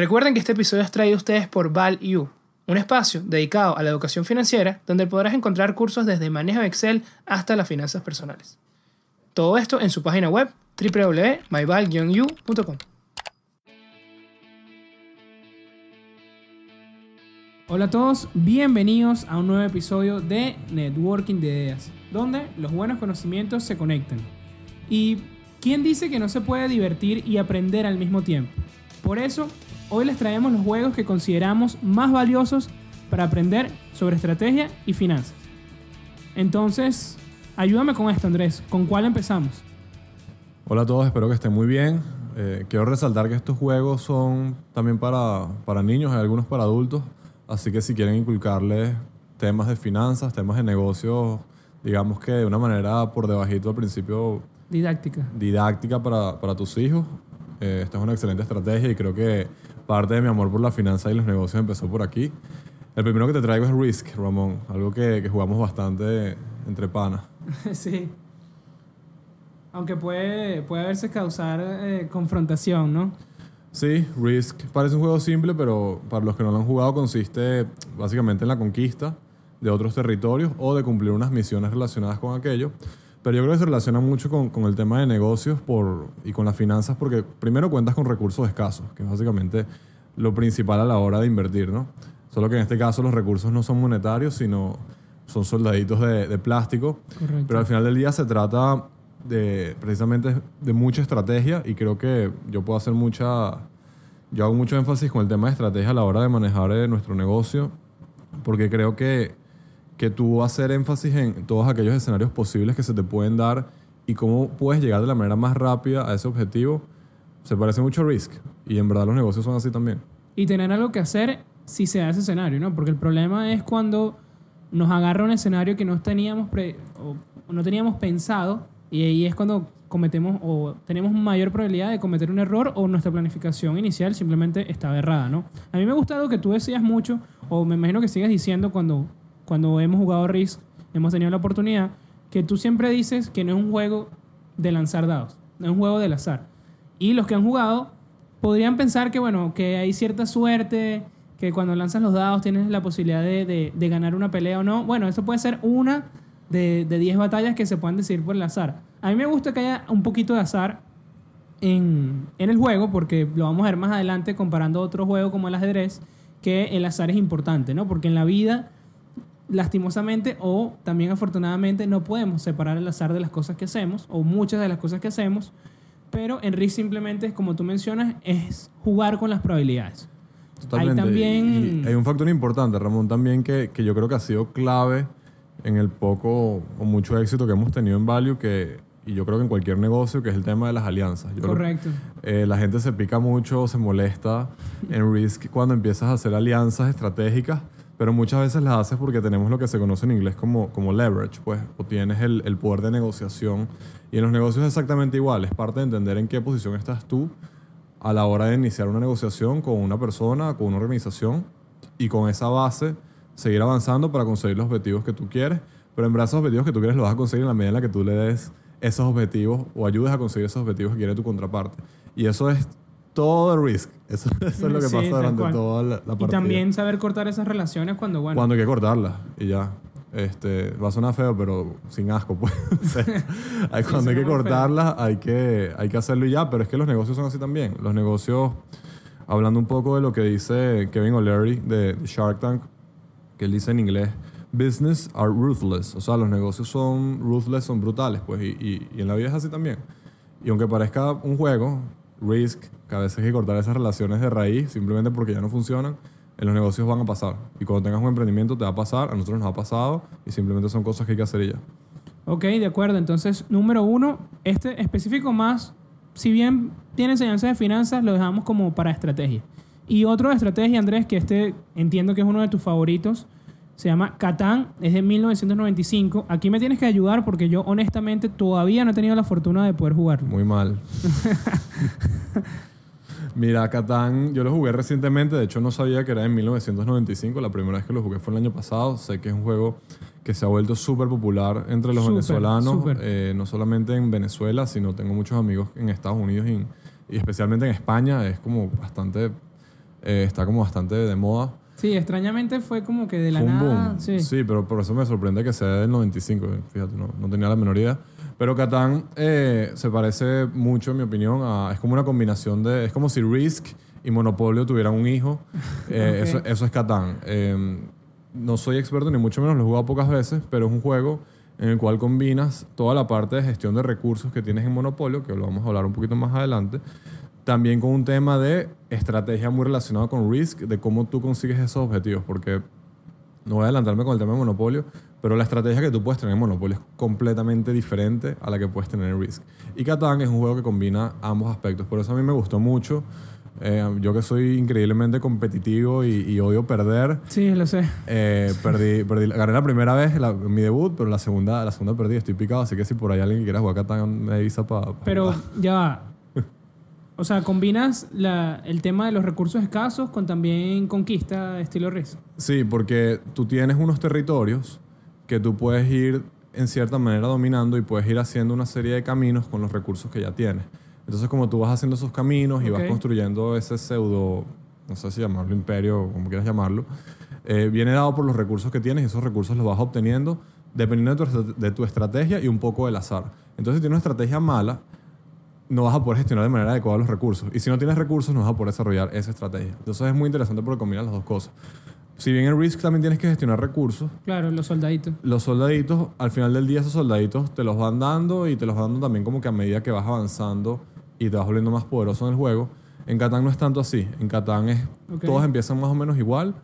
Recuerden que este episodio es traído a ustedes por ValU, un espacio dedicado a la educación financiera donde podrás encontrar cursos desde manejo de Excel hasta las finanzas personales. Todo esto en su página web www.myval-u.com. Hola a todos, bienvenidos a un nuevo episodio de Networking de Ideas, donde los buenos conocimientos se conectan. ¿Y quién dice que no se puede divertir y aprender al mismo tiempo? Por eso, hoy les traemos los juegos que consideramos más valiosos para aprender sobre estrategia y finanzas. Entonces, ayúdame con esto, Andrés. ¿Con cuál empezamos? Hola a todos, espero que estén muy bien. Eh, quiero resaltar que estos juegos son también para, para niños, hay algunos para adultos. Así que si quieren inculcarles temas de finanzas, temas de negocios, digamos que de una manera por debajito al principio Didáctica. didáctica para, para tus hijos, eh, esta es una excelente estrategia y creo que parte de mi amor por la finanza y los negocios empezó por aquí. El primero que te traigo es Risk, Ramón, algo que, que jugamos bastante entre panas. sí. Aunque puede, puede haberse causar eh, confrontación, ¿no? Sí, Risk parece un juego simple, pero para los que no lo han jugado consiste básicamente en la conquista de otros territorios o de cumplir unas misiones relacionadas con aquello. Pero yo creo que se relaciona mucho con, con el tema de negocios por, y con las finanzas porque primero cuentas con recursos escasos, que es básicamente lo principal a la hora de invertir, ¿no? Solo que en este caso los recursos no son monetarios, sino son soldaditos de, de plástico. Correcto. Pero al final del día se trata de precisamente de mucha estrategia y creo que yo puedo hacer mucha, yo hago mucho énfasis con el tema de estrategia a la hora de manejar eh, nuestro negocio, porque creo que, que tú hacer énfasis en todos aquellos escenarios posibles que se te pueden dar y cómo puedes llegar de la manera más rápida a ese objetivo, se parece mucho a Risk. Y en verdad los negocios son así también. y tener algo que hacer si se da ese escenario, ¿no? Porque el problema es cuando nos agarra un escenario que no teníamos, pre- no teníamos pensado y ahí es cuando cometemos o tenemos mayor probabilidad de cometer un error o nuestra planificación inicial simplemente estaba errada, ¿no? A mí me gusta algo que tú decías mucho o me imagino que sigues diciendo cuando, cuando hemos jugado Risk, hemos tenido la oportunidad, que tú siempre dices que no es un juego de lanzar dados, no es un juego del azar. Y los que han jugado podrían pensar que, bueno, que hay cierta suerte, que cuando lanzas los dados tienes la posibilidad de, de- de ganar una pelea o no. Bueno, eso puede ser una de de 10 batallas que se puedan decidir por el azar. A mí me gusta que haya un poquito de azar en, en el juego, porque lo vamos a ver más adelante comparando otro juego como el ajedrez, que el azar es importante, ¿no? Porque en la vida, lastimosamente o también afortunadamente, no podemos separar el azar de las cosas que hacemos, o muchas de las cosas que hacemos, pero en Risk simplemente, como tú mencionas, es jugar con las probabilidades. Totalmente. Hay también- Y hay un factor importante, Ramón, también que, que yo creo que ha sido clave en el poco o mucho éxito que hemos tenido en Value, que, y yo creo que en cualquier negocio, que es el tema de las alianzas. Yo creo- Correcto. eh, la gente se pica mucho, se molesta en Risk cuando empiezas a hacer alianzas estratégicas, pero muchas veces las haces porque tenemos lo que se conoce en inglés como, como leverage, pues, o tienes el, el poder de negociación. Y en los negocios es exactamente igual, es parte de entender en qué posición estás tú a la hora de iniciar una negociación con una persona, con una organización, y con esa base seguir avanzando para conseguir los objetivos que tú quieres. Pero en verdad esos objetivos que tú quieres los vas a conseguir en la medida en la que tú le des esos objetivos o ayudes a conseguir esos objetivos que quiere tu contraparte. Y eso es todo el risk. Eso, eso es lo que Sí, pasa durante cual. toda la, la partida. Y también saber cortar esas relaciones cuando, bueno, Cuando hay que cortarlas y ya. Este, va a sonar feo, pero sin asco, pues. O sea, hay- cuando hay que cortarlas, hay que, hay que hacerlo y ya. Pero es que los negocios son así también. Los negocios, hablando un poco de lo que dice Kevin O'Leary de Shark Tank, que él dice en inglés, business are ruthless. O sea, los negocios son ruthless, son brutales, pues. Y, y- y en la vida es así también. Y aunque parezca un juego, Risk, que a veces hay que cortar esas relaciones de raíz simplemente porque ya no funcionan, en los negocios van a pasar. Y cuando tengas un emprendimiento te va a pasar, a nosotros nos ha pasado y simplemente son cosas que hay que hacer ya. Ok, de acuerdo. Entonces, número uno, este específico más, si bien tiene enseñanza de finanzas, lo dejamos como para estrategia. Y otro de estrategia, Andrés, que este entiendo que es uno de tus favoritos, se llama Catán, es de 1995. Aquí me tienes que ayudar porque yo honestamente todavía no he tenido la fortuna de poder jugarlo. Muy mal. Mira, Catán, yo lo jugué recientemente, de hecho no sabía que era en 1995, la primera vez que lo jugué fue el año pasado, sé que es un juego que se ha vuelto súper popular entre los Súper, venezolanos, súper. eh, no solamente en Venezuela, sino tengo muchos amigos en Estados Unidos y, y especialmente en España, es como bastante Eh, está como bastante de moda. Sí, extrañamente fue como que de la un nada. boom. Sí. Sí. pero por eso me sorprende que sea del 95. Fíjate, no, no tenía la menor idea. Pero Catán eh, se parece mucho, en mi opinión, a. Es como una combinación de. Es como si Risk y Monopolio tuvieran un hijo. Eh, Ok. eso, eso es Catán. Eh, no soy experto, ni mucho menos, lo he jugado pocas veces, pero es un juego en el cual combinas toda la parte de gestión de recursos que tienes en Monopolio, que lo vamos a hablar un poquito más adelante, también con un tema de estrategia muy relacionado con Risk, de cómo tú consigues esos objetivos, porque no voy a adelantarme con el tema de Monopolio, pero la estrategia que tú puedes tener en Monopolio es completamente diferente a la que puedes tener en Risk. Y Catán es un juego que combina ambos aspectos, por eso a mí me gustó mucho. Eh, yo que soy increíblemente competitivo y, y odio perder, Sí, lo sé. eh, perdí, perdí, gané la primera vez la- mi debut, pero la segunda, la segunda perdí, estoy picado, así que si por ahí alguien que quiera jugar Catán me avisa para... Pero ya va. O sea, combinas la- el tema de los recursos escasos con también conquista estilo Risk. Sí, porque tú tienes unos territorios que tú puedes ir en cierta manera dominando y puedes ir haciendo una serie de caminos con los recursos que ya tienes. Entonces, como tú vas haciendo esos caminos y vas construyendo ese pseudo, no sé si llamarlo imperio o como quieras llamarlo, eh, viene dado por los recursos que tienes y esos recursos los vas obteniendo dependiendo de tu, de tu estrategia y un poco del azar. Entonces, si tienes una estrategia mala, no vas a poder gestionar de manera adecuada los recursos. Y si no tienes recursos, no vas a poder desarrollar esa estrategia. Entonces es muy interesante porque combina las dos cosas. Si bien en Risk también tienes que gestionar recursos, Claro, los soldaditos. los soldaditos, al final del día esos soldaditos te los van dando y te los van dando también como que a medida que vas avanzando y te vas volviendo más poderoso en el juego. En Catán no es tanto así. En Catán es, Ok. todos empiezan más o menos igual.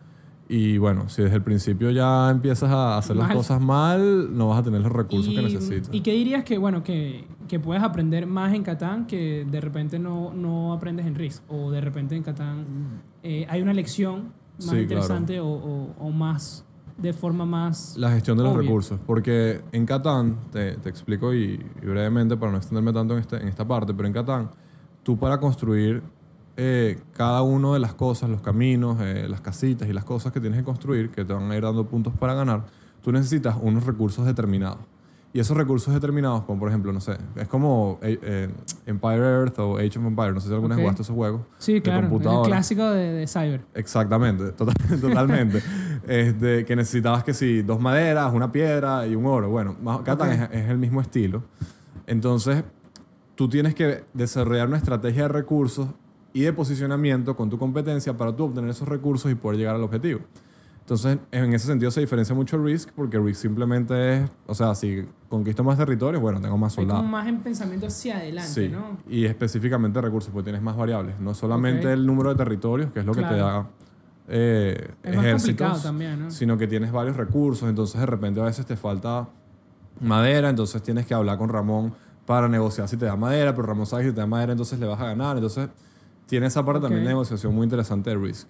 Y bueno, si desde el principio ya empiezas a hacer las Mal. cosas mal, no vas a tener los recursos que necesitas. ¿Y qué dirías que, bueno, que, que puedes aprender más en Catán que de repente no, no aprendes en Risk? O de repente en Catán eh, hay una lección más Sí, interesante o, o- o más, de forma más... La gestión de los recursos. Porque en Catán, te, te explico y, y brevemente para no extenderme tanto en, este- en esta parte, pero en Catán, tú para construir eh, cada una de las cosas, los caminos, eh, las casitas y las cosas que tienes que construir, que te van a ir dando puntos para ganar, tú necesitas unos recursos determinados. Y esos recursos determinados, como por ejemplo, no sé, es como eh, Empire Earth o Age of Empires, no sé si alguna vez jugaste esos juegos. Sí, claro, el clásico de, de Cyber. Exactamente, total- totalmente. este, que necesitabas que sí, dos maderas, una piedra y un oro. Bueno, Catán es, es el mismo estilo. Entonces, tú tienes que desarrollar una estrategia de recursos y de posicionamiento con tu competencia para tú obtener esos recursos y poder llegar al objetivo. Entonces, en ese sentido se diferencia mucho Risk, porque Risk simplemente es, o sea, si conquisto más territorios, bueno, tengo más Hay como soldados. más en pensamiento hacia adelante, Sí, ¿no? y específicamente recursos, porque tienes más variables. No solamente Ok. el número de territorios, que es lo que te Claro. da eh, Es más ejércitos, también, ¿no? sino que tienes varios recursos. Entonces, de repente, a veces te falta madera, entonces tienes que hablar con Ramón para negociar si te da madera, pero Ramón sabe que si te da madera, entonces le vas a ganar. Entonces, tiene esa parte también de negociación muy interesante de Risk.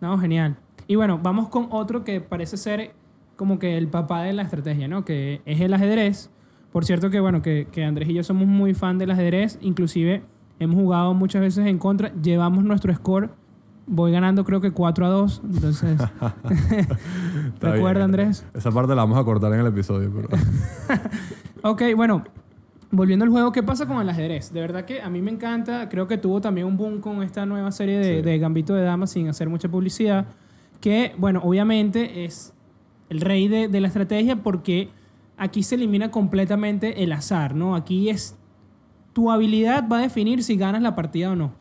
No, genial. Y bueno, vamos con otro que parece ser como que el papá de la estrategia, ¿no? Que es el ajedrez. Por cierto que, bueno, que, que Andrés y yo somos muy fan del ajedrez. Inclusive hemos jugado muchas veces en contra. Llevamos nuestro score. Voy ganando creo que 4 a 2. Entonces, ¿recuerda. Andrés? Esa parte la vamos a cortar en el episodio, pero... Ok, bueno, volviendo al juego, ¿qué pasa con el ajedrez? De verdad que a mí me encanta, creo que tuvo también un boom con esta nueva serie de, Sí. de Gambito de Damas sin hacer mucha publicidad, que, bueno, obviamente es el rey de, de la estrategia porque aquí se elimina completamente el azar, ¿no? Aquí es tu habilidad va a definir si ganas la partida o no.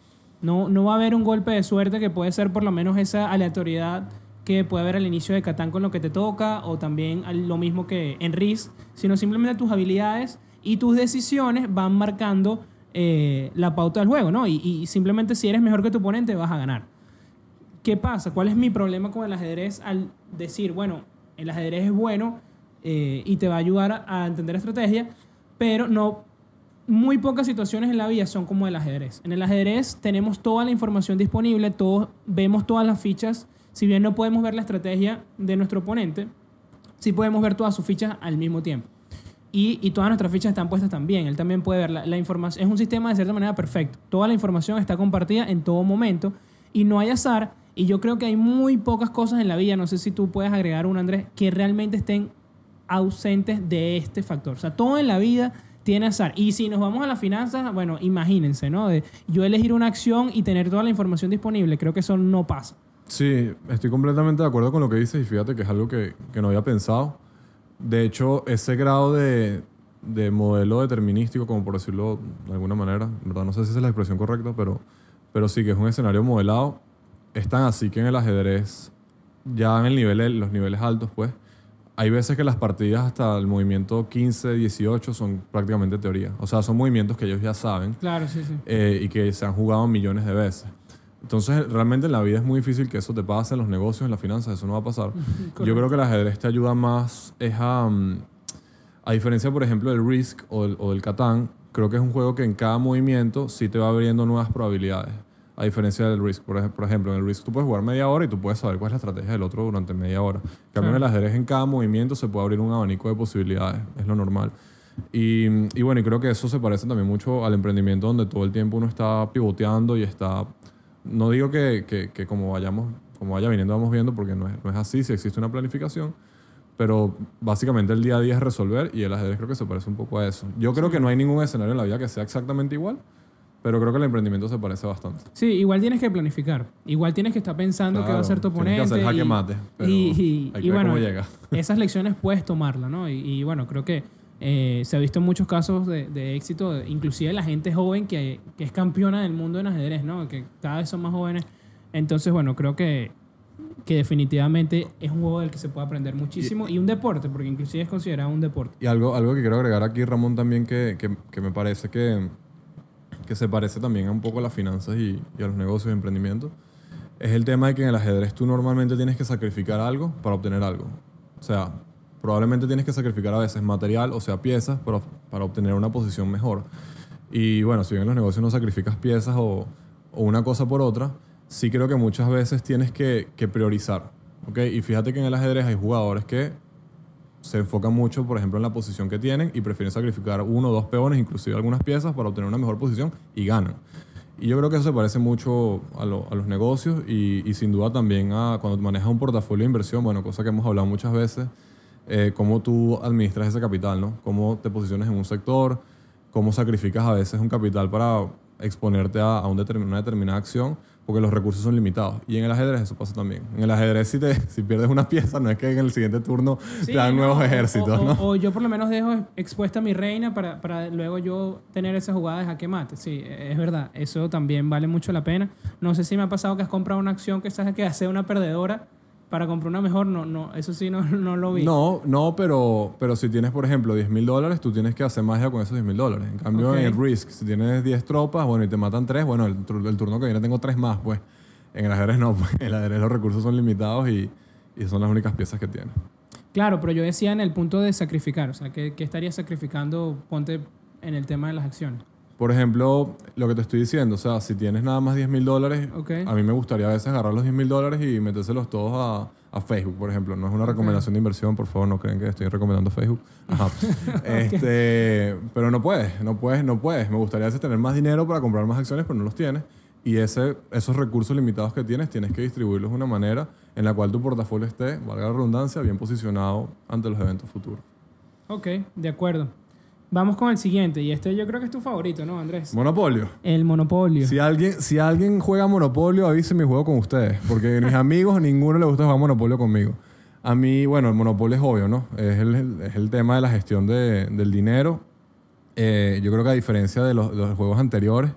No, no va a haber un golpe de suerte que puede ser por lo menos esa aleatoriedad que puede haber al inicio de Catán con lo que te toca o también lo mismo que en RIS, sino simplemente tus habilidades y tus decisiones van marcando eh, la pauta del juego, ¿no? Y, simplemente si eres mejor que tu oponente vas a ganar. ¿Qué pasa? ¿Cuál es mi problema con el ajedrez al decir, bueno, el ajedrez es bueno eh, y te va a ayudar a, a entender estrategia, pero no muy pocas situaciones en la vida son como el ajedrez. En el ajedrez tenemos toda la información disponible, todos vemos todas las fichas. Si bien no podemos ver la estrategia de nuestro oponente, sí podemos ver todas sus fichas al mismo tiempo. Y, y todas nuestras fichas están puestas también. Él también puede ver la, la información. Es un sistema de cierta manera perfecto. Toda la información está compartida en todo momento y no hay azar. Y yo creo que hay muy pocas cosas en la vida, no sé si tú puedes agregar una, Andrés, que realmente estén ausentes de este factor. O sea, todo en la vida tiene azar. Y si nos vamos a las finanzas, bueno, imagínense, ¿no? De yo elegir una acción y tener toda la información disponible, creo que eso no pasa. Sí, estoy completamente de acuerdo con lo que dices y fíjate que es algo que, que no había pensado. De hecho, ese grado de, de modelo determinístico, como por decirlo de alguna manera, ¿verdad? no sé si esa es la expresión correcta, pero, pero sí que es un escenario modelado, es tan así que en el ajedrez, ya en el nivel, los niveles altos, pues, hay veces que las partidas hasta el movimiento 15, 18 son prácticamente teoría. O sea, son movimientos que ellos ya saben Claro, sí, sí. eh, y que se han jugado millones de veces. Entonces, realmente en la vida es muy difícil que eso te pase en los negocios, en las finanzas, eso no va a pasar. Yo creo que el ajedrez te ayuda más, es a, mm, a diferencia, por ejemplo, del Risk o del, o del Catán, creo que es un juego que en cada movimiento sí te va abriendo nuevas probabilidades. A diferencia del Risk, por ejemplo, en el Risk tú puedes jugar media hora y tú puedes saber cuál es la estrategia del otro durante media hora. En cambio, en el ajedrez en cada movimiento se puede abrir un abanico de posibilidades, es lo normal. Y, y bueno, y creo que eso se parece también mucho al emprendimiento donde todo el tiempo uno está pivoteando y está... No digo que, que, que como, vayamos, como vaya viniendo vamos viendo, porque no es, no es así, si existe una planificación, pero básicamente el día a día es resolver y el ajedrez creo que se parece un poco a eso. Yo creo que no hay ningún escenario en la vida que sea exactamente igual, pero creo que el emprendimiento se parece bastante. Sí, igual tienes que planificar. Igual tienes que estar pensando qué va a hacer tu oponente. tienes que hacer jaque mate, pero y, y- hay y que ver bueno, cómo llega. esas lecciones puedes tomarlas, ¿no? Y, y bueno, creo que eh, se ha visto muchos casos de, de éxito, inclusive la gente joven que, que es campeona del mundo en ajedrez, ¿no? Que cada vez son más jóvenes. Entonces, bueno, creo que, que definitivamente es un juego del que se puede aprender muchísimo y, un deporte, porque inclusive es considerado un deporte. Y algo, algo que quiero agregar aquí, Ramón, también que, que, que me parece que, que se parece también a un poco a las finanzas y, y a los negocios y emprendimientos, es el tema de que en el ajedrez tú normalmente tienes que sacrificar algo para obtener algo. O sea, probablemente tienes que sacrificar a veces material, o sea, piezas, para, para obtener una posición mejor. Y bueno, si bien en los negocios no sacrificas piezas o, o una cosa por otra, sí creo que muchas veces tienes que, que priorizar. ¿ok? Y fíjate que en el ajedrez hay jugadores que se enfocan mucho, por ejemplo, en la posición que tienen y prefieren sacrificar uno o dos peones, inclusive algunas piezas, para obtener una mejor posición y ganan. Y yo creo que eso se parece mucho a, lo- a los negocios y, y sin duda también a cuando manejas un portafolio de inversión, bueno, cosa que hemos hablado muchas veces, eh, cómo tú administras ese capital, ¿no? Cómo te posicionas en un sector, cómo sacrificas a veces un capital para exponerte a, a un determin- una determinada acción, porque los recursos son limitados. Y en el ajedrez eso pasa también. En el ajedrez si, te, si pierdes una pieza, no es que en el siguiente turno Sí, te dan no, nuevos o- ejércitos, o, ¿no? o yo por lo menos dejo expuesta a mi reina para, para luego yo tener esa jugada de jaque mate. Sí, es verdad. Eso también vale mucho la pena. No sé si me ha pasado que has comprado una acción que sabes que hace una perdedora para comprar una mejor. No, no, eso sí no, no lo vi. No, no, pero, pero si tienes, por ejemplo, 10 mil dólares, tú tienes que hacer magia con esos 10 mil dólares. En cambio, en el Risk, si tienes 10 tropas, bueno, y te matan 3, bueno, el turno que viene tengo 3 más, pues. En el ajedrez no, pues. En el ajedrez los recursos son limitados y, y son las únicas piezas que tienes. Claro, pero yo decía en el punto de sacrificar. O sea, ¿qué, qué estarías sacrificando? Ponte en el tema de las acciones. Por ejemplo, lo que te estoy diciendo, o sea, si tienes nada más 10 mil dólares, Ok. a mí me gustaría a veces agarrar los 10 mil dólares y metérselos todos a, a Facebook, por ejemplo. No es una recomendación de inversión, por favor, no creen que estoy recomendando Facebook. Ajá. este, pero no puedes, no puedes, no puedes. Me gustaría a veces tener más dinero para comprar más acciones, pero no los tienes. Y ese, esos recursos limitados que tienes, tienes que distribuirlos de una manera en la cual tu portafolio esté, valga la redundancia, bien posicionado ante los eventos futuros. Ok, de acuerdo. Vamos con el siguiente. Y este yo creo que es tu favorito, ¿no, Andrés? Monopolio. El monopolio. Si alguien, si alguien juega Monopolio, avísenme juego con ustedes. Porque a mis amigos, ninguno le gusta jugar Monopolio conmigo. A mí, bueno, el Monopolio es obvio, ¿no? Es el, es el tema de la gestión de- del dinero. Eh, yo creo que a diferencia de los, de los juegos anteriores,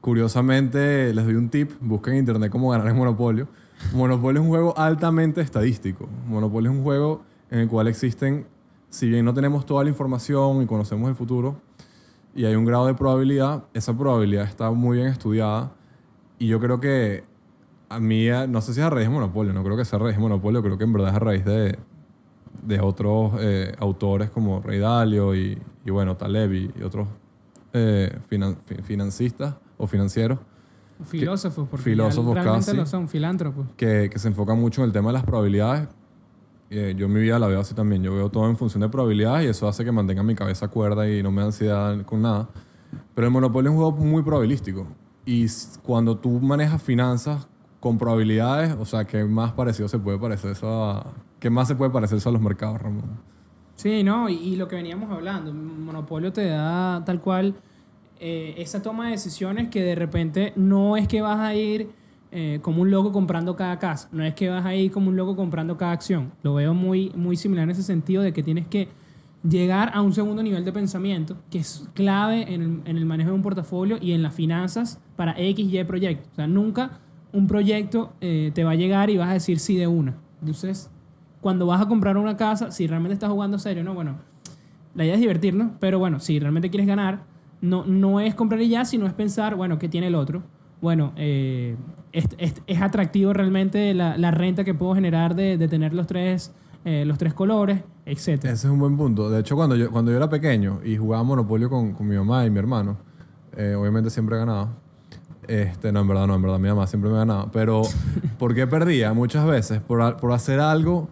curiosamente les doy un tip. Busquen en internet cómo ganar en Monopolio. Monopolio es un juego altamente estadístico. Monopolio es un juego en el cual existen, si bien no tenemos toda la información y conocemos el futuro, y hay un grado de probabilidad, esa probabilidad está muy bien estudiada y yo creo que a mí, eh, no sé si es a raíz de Monopolio, no creo que sea a raíz de Monopolio, creo que en verdad es a raíz de, de otros eh, autores como Rey Dalio y, y bueno, Taleb y, y otros eh, finan- fi- financistas o financieros Filósofos, porque Filósofos realmente casi. lo son, filántropos. que, que se enfocan mucho en el tema de las probabilidades. Eh, yo mi vida la veo así también. Yo veo todo en función de probabilidades y eso hace que mantenga mi cabeza cuerda y no me da ansiedad con nada. Pero el Monopolio es un juego muy probabilístico. Y cuando tú manejas finanzas con probabilidades, o sea, ¿qué más parecido se puede parecer eso a... ¿Qué más se puede parecer eso a los mercados, Ramón? Sí, ¿no? Y, y lo que veníamos hablando, Monopolio te da tal cual eh, esa toma de decisiones que de repente no es que vas a ir eh, como un loco comprando cada casa, no es que vas a ir como un loco comprando cada acción. Lo veo muy, muy similar en ese sentido de que tienes que llegar a un segundo nivel de pensamiento que es clave en el, en el manejo de un portafolio y en las finanzas para X, Y proyectos. O sea, nunca un proyecto eh, te va a llegar y vas a decir sí de una. Entonces, cuando vas a comprar una casa, si realmente estás jugando serio, ¿no? Bueno, la idea es divertirnos, pero bueno, si realmente quieres ganar, no, no es comprar y ya, sino es pensar, bueno, ¿qué tiene el otro? Bueno, eh, es, es- es atractivo realmente la, la renta que puedo generar de, de tener los tres, eh, los tres colores, etc. Ese es un buen punto. De hecho, cuando yo, cuando yo era pequeño y jugaba Monopolio con, con mi mamá y mi hermano, eh, obviamente siempre ganaba. Este, no, en verdad no, en verdad mi mamá siempre me ganaba. Pero, ¿por qué perdía? Muchas veces por, por hacer algo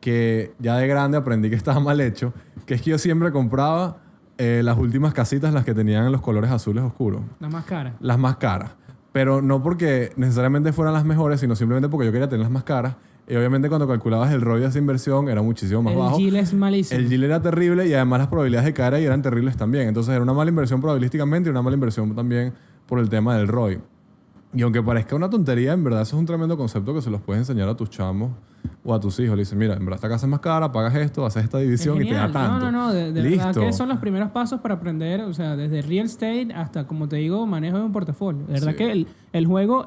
que ya de grande aprendí que estaba mal hecho, que es que yo siempre compraba eh, las últimas casitas, las que tenían los colores azules oscuros La más cara. las más caras. Pero no porque necesariamente fueran las mejores, sino simplemente porque yo quería tener las más caras. Y obviamente cuando calculabas el ROI de esa inversión era muchísimo más el bajo. Gil es malísimo. El yield era terrible y además las probabilidades de caer ahí eran terribles también. Entonces era una mala inversión probabilísticamente y una mala inversión también por el tema del ROI. Y aunque parezca una tontería, en verdad eso es un tremendo concepto que se los puedes enseñar a tus chamos o a tus hijos. Le dices, mira, en verdad esta casa es más cara, pagas esto, haces esta Es división y te da tanto. No, no, no. De, de Listo. verdad que son los primeros pasos para aprender, o sea, desde real estate hasta, como te digo, manejo de un portafolio. De verdad Sí. que el, el juego,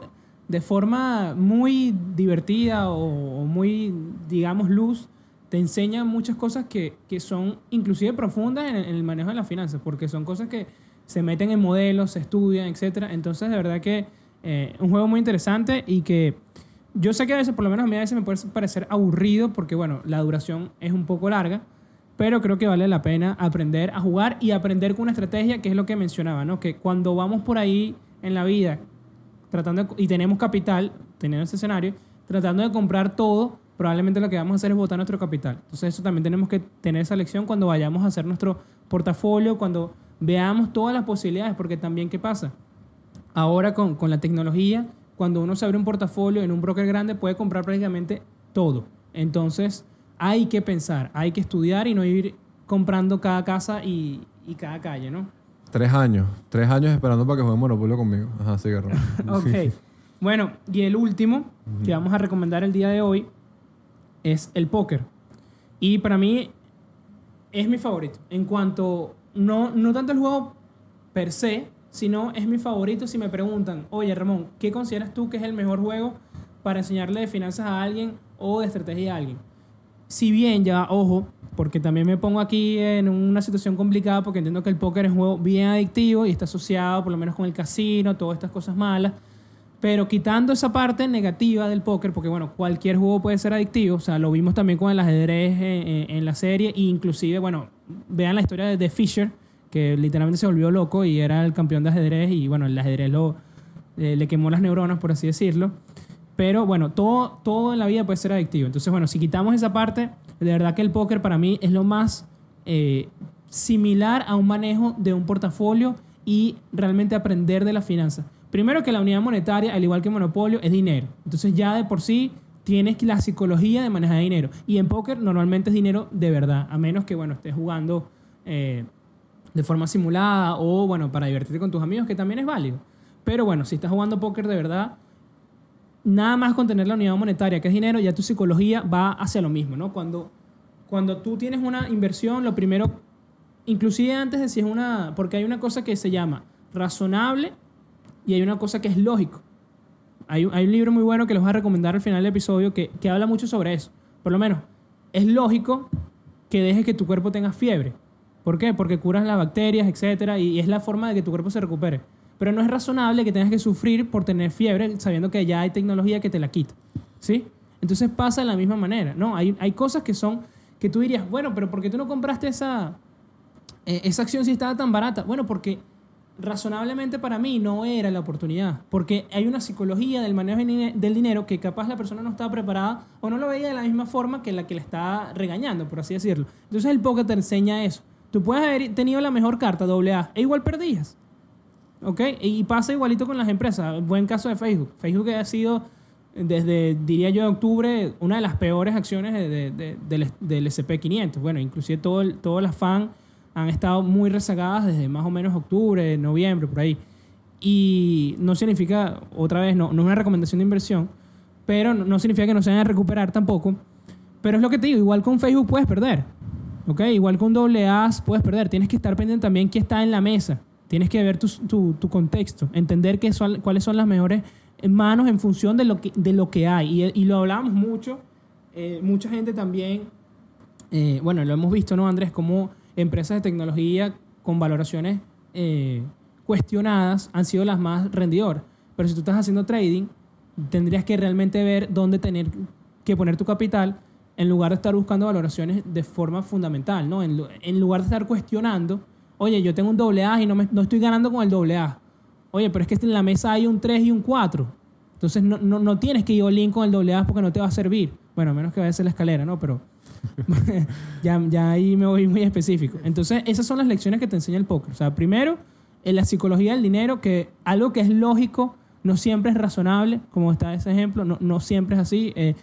de forma muy divertida o, o muy, digamos, luz, te enseña muchas cosas que, que son inclusive profundas en, en el manejo de las finanzas, porque son cosas que se meten en modelos, se estudian, etcétera. Entonces, de verdad que eh, un juego muy interesante y que yo sé que a veces, por lo menos a mí a veces me puede parecer aburrido porque, bueno, la duración es un poco larga, pero creo que vale la pena aprender a jugar y aprender con una estrategia, que es lo que mencionaba, ¿no? Que cuando vamos por ahí en la vida tratando y tenemos capital, teniendo ese escenario, tratando de comprar todo, probablemente lo que vamos a hacer es botar nuestro capital. Entonces eso también tenemos que tener esa lección cuando vayamos a hacer nuestro portafolio, cuando veamos todas las posibilidades, porque también, ¿qué pasa? Ahora con, con la tecnología, cuando uno se abre un portafolio en un broker grande, puede comprar prácticamente todo. Entonces, hay que pensar, hay que estudiar y no ir comprando cada casa y, y cada calle, ¿no? Tres años. Tres años esperando para que jueguen Monopolio conmigo. Ajá, sí. Ok. Bueno, y el último que vamos a recomendar el día de hoy es el póker. Y para mí es mi favorito. En cuanto, no, no tanto el juego per se, sino es mi favorito si me preguntan, oye Ramón, ¿qué consideras tú que es el mejor juego para enseñarle de finanzas a alguien o de estrategia a alguien? Si bien ya, ojo, porque también me pongo aquí en una situación complicada porque entiendo que el póker es un juego bien adictivo y está asociado por lo menos con el casino, todas estas cosas malas. Pero quitando esa parte negativa del póker, porque bueno, cualquier juego puede ser adictivo, o sea, lo vimos también con el ajedrez en, la serie, e inclusive, bueno, vean la historia de The Fisher, que literalmente se volvió loco y era el campeón de ajedrez y bueno, el ajedrez lo, eh, le quemó las neuronas, por así decirlo. Pero bueno, todo, todo en la vida puede ser adictivo. Entonces, bueno, si quitamos esa parte, de verdad que el póker para mí es lo más eh, similar a un manejo de un portafolio y realmente aprender de las finanzas. Primero que la unidad monetaria, al igual que monopolio, es dinero. Entonces ya de por sí tienes la psicología de manejar dinero. Y en póker normalmente es dinero de verdad, a menos que, bueno, estés jugando eh, de forma simulada o, bueno, para divertirte con tus amigos, que también es válido. Pero bueno, si estás jugando póker de verdad, nada más con tener la unidad monetaria, que es dinero, ya tu psicología va hacia lo mismo, ¿no? Cuando, cuando tú tienes una inversión, lo primero, inclusive antes de si es una, porque hay una cosa que se llama razonable y hay una cosa que es lógico. Hay, hay un libro muy bueno que les voy a recomendar al final del episodio que, que habla mucho sobre eso. Por lo menos, es lógico que dejes que tu cuerpo tenga fiebre. ¿Por qué? Porque curas las bacterias, etcétera, y es la forma de que tu cuerpo se recupere. Pero no es razonable que tengas que sufrir por tener fiebre sabiendo que ya hay tecnología que te la quita. ¿Sí? Entonces pasa de la misma manera. No, hay, hay cosas que son que tú dirías, bueno, pero ¿por qué tú no compraste esa, eh, esa acción si estaba tan barata? Bueno, porque razonablemente para mí no era la oportunidad. Porque hay una psicología del manejo del dine- del dinero que capaz la persona no estaba preparada o no lo veía de la misma forma que la que le está regañando, por así decirlo. Entonces el póker te enseña eso. Tú puedes haber tenido la mejor carta, doble A, e igual perdías. ¿Ok? Y pasa igualito con las empresas. Buen caso de Facebook. Facebook ha sido desde, diría yo, octubre, una de las peores acciones de- de- de- del, del SP500. Bueno, inclusive todo el- todas las FAN han estado muy rezagadas desde más o menos octubre, noviembre, por ahí. Y no significa, otra vez, no, no es una recomendación de inversión, pero no significa que no se vayan a recuperar tampoco. Pero es lo que te digo, igual con Facebook puedes perder. ¿Ok? Igual con doble A puedes perder. Tienes que estar pendiente también quién está en la mesa. Tienes que ver tu, tu- tu contexto, entender qué son, cuáles son las mejores manos en función de lo que, de lo que hay. Y, y lo hablamos mucho. eh, mucha gente también, eh, bueno, lo hemos visto, ¿no, Andrés? Como empresas de tecnología con valoraciones eh, cuestionadas han sido las más rendidoras. Pero si tú estás haciendo trading, tendrías que realmente ver dónde tener que poner tu capital en lugar de estar buscando valoraciones de forma fundamental, ¿no? En, lu- en lugar de estar cuestionando, oye, yo tengo un doble A y no, me- no estoy ganando con el doble A. Oye, pero es que en la mesa hay un 3 y un 4. Entonces no, no, no tienes que ir all con el doble A porque no te va a servir. Bueno, a menos que vaya a la escalera, ¿no? Pero ya, ya ahí me voy muy específico. Entonces, esas son las lecciones que te enseña el póker. O sea, primero, en la psicología del dinero, que algo que es lógico no siempre es razonable, como está ese ejemplo, no, no siempre es así. Eh,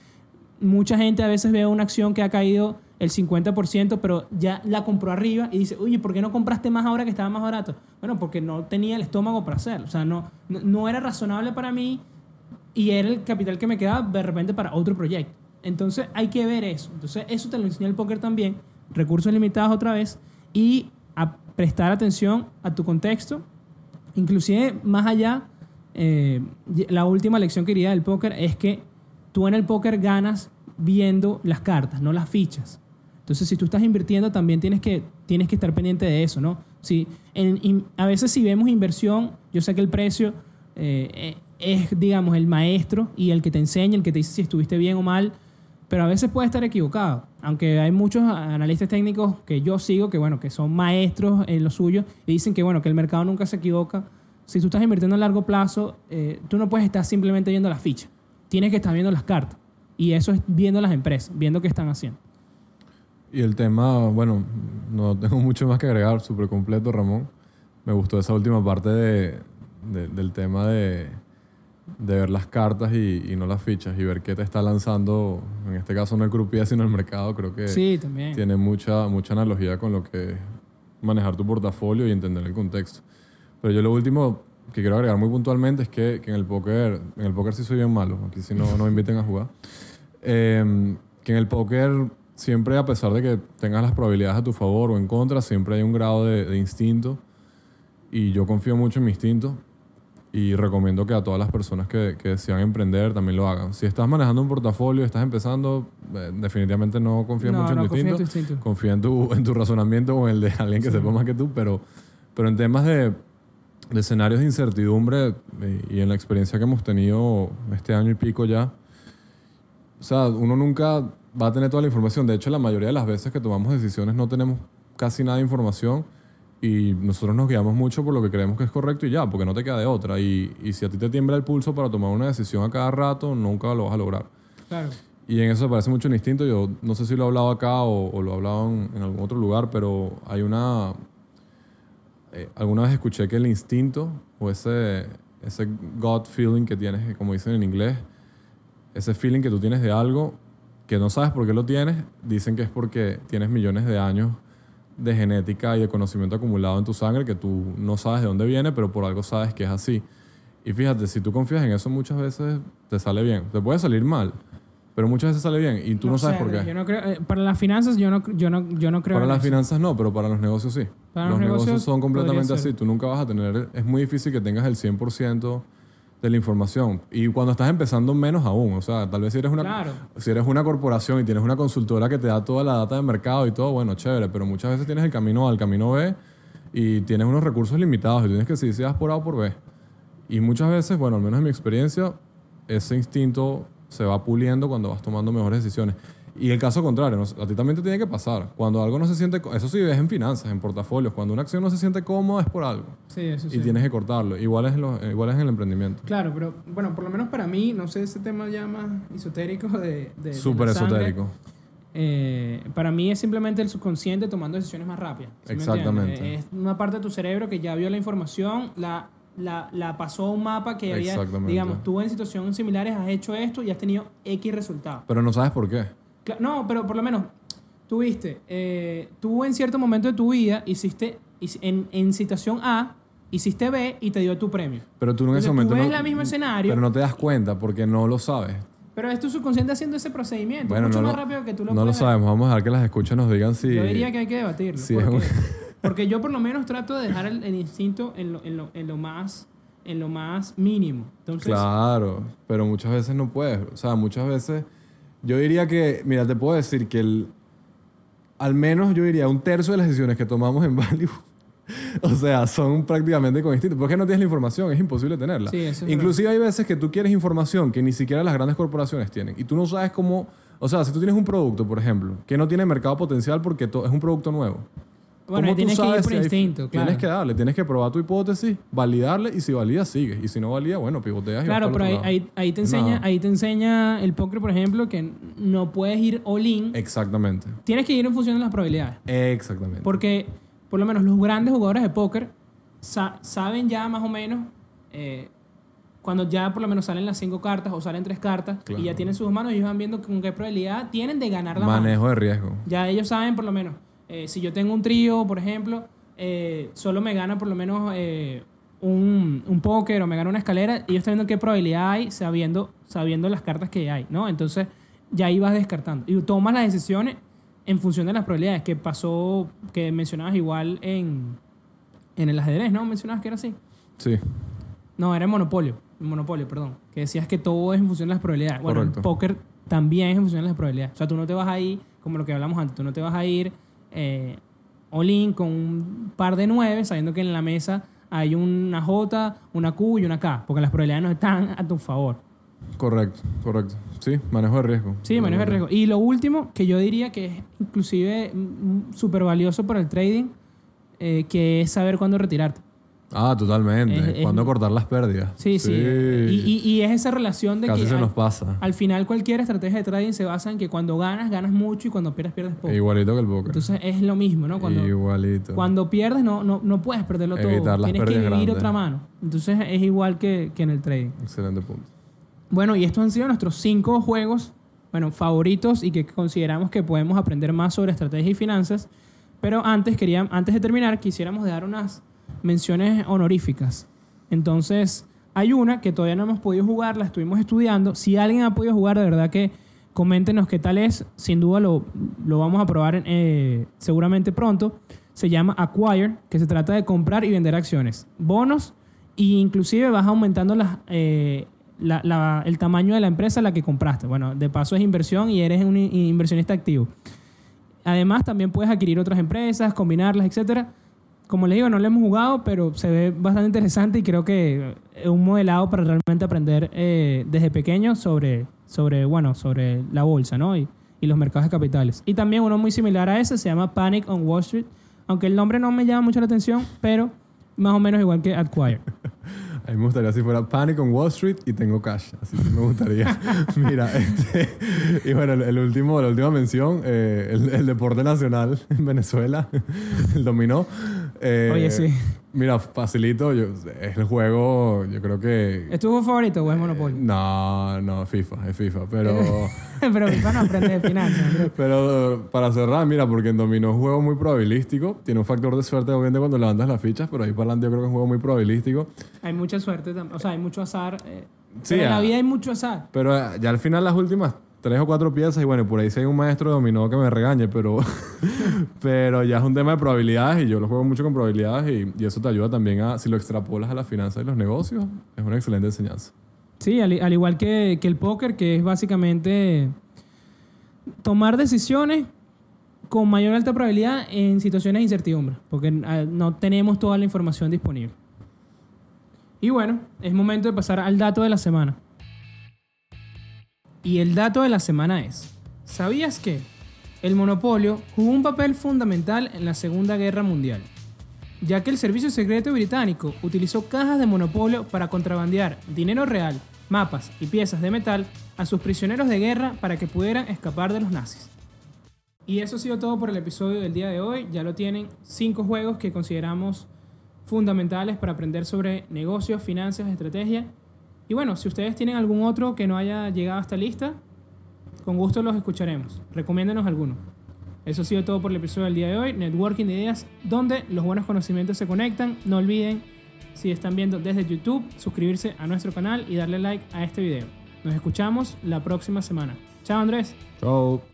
mucha gente a veces ve una acción que ha caído el 50%, pero ya la compró arriba y dice, oye, ¿por qué no compraste más ahora que estaba más barato? Bueno, porque no tenía el estómago para hacerlo. O sea, no, no, era razonable para mí y era el capital que me quedaba de repente para otro proyecto. Entonces hay que ver eso. Entonces eso te lo enseña el póker también. Recursos limitados otra vez y a prestar atención a tu contexto. Inclusive más allá, eh, la última lección que quería del póker es que tú en el póker ganas viendo las cartas, no las fichas. Entonces, si tú estás invirtiendo, también tienes que, tienes que estar pendiente de eso, ¿no? Si, a veces si vemos inversión, yo sé que el precio eh, eh, es, digamos, el maestro y el que te enseña, el que te dice si estuviste bien o mal, pero a veces puede estar equivocado. Aunque hay muchos analistas técnicos que yo sigo, que bueno, que son maestros en lo suyo, y dicen que bueno, que el mercado nunca se equivoca. Si tú estás invirtiendo a largo plazo, eh, tú no puedes estar simplemente viendo las fichas. Tienes que estar viendo las cartas. Y eso es viendo las empresas, viendo qué están haciendo. Y el tema, bueno, no tengo mucho más que agregar, súper completo, Ramón. Me gustó esa última parte de, de- del tema de, de ver las cartas y, y no las fichas y ver qué te está lanzando, en este caso no el croupier, sino el mercado. Creo que Sí, también. tiene mucha, mucha analogía con lo que es manejar tu portafolio y entender el contexto. Pero yo lo último que quiero agregar muy puntualmente es que, que en el póker, en el póker sí soy bien malo, aquí si no, no me inviten a jugar, Eh, que en el póker siempre a pesar de que tengas las probabilidades a tu favor o en contra, siempre hay un grado de, de instinto y yo confío mucho en mi instinto y recomiendo que a todas las personas que, que desean emprender también lo hagan. Si estás manejando un portafolio, estás empezando, eh, definitivamente no confíes No, mucho en no, tu confía en instinto. tu instinto. Confía en tu, en tu razonamiento o en el de alguien que sepa más que tú, pero, pero en temas de, de escenarios de incertidumbre eh, y en la experiencia que hemos tenido este año y pico ya, o sea, uno nunca va a tener toda la información. De hecho, la mayoría de las veces que tomamos decisiones no tenemos casi nada de información y nosotros nos guiamos mucho por lo que creemos que es correcto y ya, porque no te queda de otra. Y, y si a ti te tiembla el pulso para tomar una decisión a cada rato, nunca lo vas a lograr. Claro. Y en eso se parece mucho el instinto. Yo no sé si lo he hablado acá o, o lo he hablado en, en algún otro lugar, pero hay una... eh, alguna vez escuché que el instinto o ese, ese gut feeling que tienes, como dicen en inglés, ese feeling que tú tienes de algo que no sabes por qué lo tienes, dicen que es porque tienes millones de años de genética y de conocimiento acumulado en tu sangre que tú no sabes de dónde viene, pero por algo sabes que es así. Y fíjate, si tú confías en eso muchas veces te sale bien. Te puede salir mal, pero muchas veces sale bien y tú no, sabes sé, por qué. Yo no creo, eh, para las finanzas yo no, yo no, yo no creo Para en las eso. finanzas no, pero para los negocios sí. Para los los negocios, negocios son completamente así. Tú nunca vas a tener... Es muy difícil que tengas el 100% de la información. Y cuando estás empezando, menos aún. O sea, tal vez si eres una, Claro. si eres una corporación y tienes una consultora que te da toda la data de mercado y todo, bueno, chévere. Pero muchas veces tienes el camino A, el camino B y tienes unos recursos limitados y tienes que decidir si vas por A o por B. Y muchas veces, bueno, al menos en mi experiencia, ese instinto se va puliendo cuando vas tomando mejores decisiones. Y el caso contrario, a ti también te tiene que pasar. Cuando algo no se siente, eso sí es en finanzas, en portafolios, cuando una acción no se siente cómoda es por algo. Sí, eso sí. Y tienes que cortarlo. Igual es, lo- igual es en el emprendimiento. Claro, pero bueno, por lo menos para mí, no sé, ese tema ya más esotérico de... de- Súper esotérico. eh, para mí es simplemente el subconsciente tomando decisiones más rápidas. ¿sí me Exactamente. Es una parte de tu cerebro que ya vio la información, la la, la pasó a un mapa que había, digamos, tú en situaciones similares has hecho esto y has tenido X resultado. Pero no sabes por qué. Cla- No, pero por lo menos, tú viste, eh, tú en cierto momento de tu vida hiciste, hic- en, en situación A, hiciste B y te dio tu premio. Pero tú en ese Entonces, tú momento ves no, el mismo escenario. Pero no te das cuenta porque no lo sabes. Pero es tu subconsciente haciendo ese procedimiento, Bueno, mucho no más lo, rápido que tú lo no lo puedes ver. sabemos. Vamos a dejar que las escuchas nos digan si... Yo diría que hay que debatirlo. Es porque, un- porque yo por lo menos trato de dejar el, el instinto en lo, en, lo, en lo más en lo más mínimo. Entonces, Claro, pero muchas veces no puedes. O sea, muchas veces... Yo diría que... Mira, te puedo decir que el... Al menos yo diría un tercio de las decisiones que tomamos en Value... O sea, son prácticamente con instinto. Porque no tienes la información, es imposible tenerla. Sí, eso es Inclusive hay veces que tú quieres información que ni siquiera las grandes corporaciones tienen. Y tú no sabes cómo... O sea, si tú tienes un producto, por ejemplo, que no tiene mercado potencial porque es un producto nuevo. Bueno, ¿Cómo tú tienes que ir por si hay- instinto, claro. Tienes que darle, tienes que probar tu hipótesis, validarle y si valida, sigues. Y si no valida, bueno, pivoteas y vas Claro, para pero ahí, lado. ahí, ahí te enseña, ahí te enseña el póker, por ejemplo, que no puedes ir all-in. Exactamente. Tienes que ir en función de las probabilidades. Exactamente. Porque, por lo menos, los grandes jugadores de póker sa- saben ya más o menos eh, cuando ya por lo menos salen las cinco cartas o salen tres cartas Claro. y ya tienen sus manos, ellos van viendo con qué probabilidad tienen de ganar la mano. Manejo de riesgo. Ya ellos saben por lo menos, eh, si yo tengo un trío, por ejemplo, eh, solo me gana por lo menos eh, un, un póker o me gana una escalera, ellos están viendo qué probabilidad hay sabiendo, sabiendo las cartas que hay, ¿no? Entonces ya ahí vas descartando. Y tomas las decisiones en función de las probabilidades, que pasó, que mencionabas igual en, en el ajedrez, ¿no? Mencionabas que era así. Sí. No, era en Monopolio. Monopolio, perdón. Que decías que todo es en función de las probabilidades. Bueno, Correcto. el póker también es en función de las probabilidades. O sea, tú no te vas a ir, como lo que hablamos antes, tú no te vas a ir eh, all-in con un par de nueve, sabiendo que en la mesa hay una J, una Q y una K, porque las probabilidades no están a tu favor. Correcto, correcto. Sí, manejo de riesgo. Sí, manejo de riesgo. Y lo último, que yo diría que es inclusive mm, súper valioso para el trading, eh, que es saber cuándo retirarte. Ah, totalmente. Es- es- ¿Cuándo cortar las pérdidas? Sí, sí. Y, y- y es esa relación de Casi que se al- nos pasa. Al final cualquier estrategia de trading se basa en que cuando ganas, ganas mucho y cuando pierdes, pierdes poco. Igualito que el póker. Entonces es lo mismo, ¿no? Cuando, Igualito. cuando pierdes no, no, no puedes perderlo todo. Evitar las Tienes que vivir grandes. otra mano. Entonces es igual que, que en el trading. Excelente punto. Bueno, y estos han sido nuestros cinco juegos bueno, favoritos y que consideramos que podemos aprender más sobre estrategia y finanzas. Pero antes, quería, antes de terminar, quisiéramos dar unas menciones honoríficas. Entonces, hay una que todavía no hemos podido jugar, la estuvimos estudiando. Si alguien ha podido jugar, de verdad que coméntenos qué tal es. Sin duda lo, lo vamos a probar eh, seguramente pronto. Se llama Acquire, que se trata de comprar y vender acciones. Bonos e inclusive vas aumentando eh, la- el tamaño de la empresa a la que compraste. Bueno, de paso es inversión y eres un inversionista activo. Además, también puedes adquirir otras empresas, combinarlas, etcétera. Como les digo, no lo hemos jugado, pero se ve bastante interesante y creo que es un modelado para realmente aprender eh, desde pequeño sobre, sobre, bueno, sobre la bolsa ¿no? y, y los mercados de capitales. Y también uno muy similar a ese se llama Panic on Wall Street, aunque el nombre no me llama mucho la atención, pero más o menos igual que Acquire. A mí me gustaría si fuera Panic on Wall Street y tengo cash. Así sí me gustaría. Mira, este, y bueno, el, último, la última mención, eh, el deporte nacional en Venezuela, el dominó. Eh, Oye, sí. Mira, facilito, yo, es el juego, yo creo que... ¿Es tu juego favorito o es Monopoly? No, no, FIFA, es FIFA, pero... pero FIFA no aprende de finanzas. Pero para cerrar, mira, porque en dominó es un juego muy probabilístico. Tiene un factor de suerte, obviamente, cuando levantas las fichas, pero ahí para adelante yo creo que es un juego muy probabilístico. Hay mucha suerte también. O sea, hay mucho azar. eh, Sí, pero en la ah. vida hay mucho azar. Pero eh, ya al final las últimas tres o cuatro piezas, y bueno, por ahí si hay un maestro de dominó que me regañe, pero, pero ya es un tema de probabilidades y yo lo juego mucho con probabilidades y, eso te ayuda también a, si lo extrapolas a las finanzas y los negocios, es una excelente enseñanza. Sí, al, al igual que, que el póker, que es básicamente tomar decisiones con mayor alta probabilidad en situaciones de incertidumbre, porque ah, no tenemos toda la información disponible. Y bueno, es momento de pasar al dato de la semana. Y el dato de la semana es, ¿sabías que el monopolio jugó un papel fundamental en la Segunda Guerra Mundial? ya que el Servicio Secreto Británico utilizó cajas de monopolio para contrabandear dinero real, mapas y piezas de metal a sus prisioneros de guerra para que pudieran escapar de los nazis. Y eso ha sido todo por el episodio del día de hoy. Ya lo tienen cinco juegos que consideramos fundamentales para aprender sobre negocios, finanzas, estrategia. Y bueno, si ustedes tienen algún otro que no haya llegado a esta lista, con gusto los escucharemos. Recomiéndanos alguno. Eso ha sido todo por el episodio del día de hoy. Networking de ideas, donde los buenos conocimientos se conectan. No olviden, si están viendo desde YouTube, suscribirse a nuestro canal y darle like a este video. Nos escuchamos la próxima semana. Chao Andrés. Chao.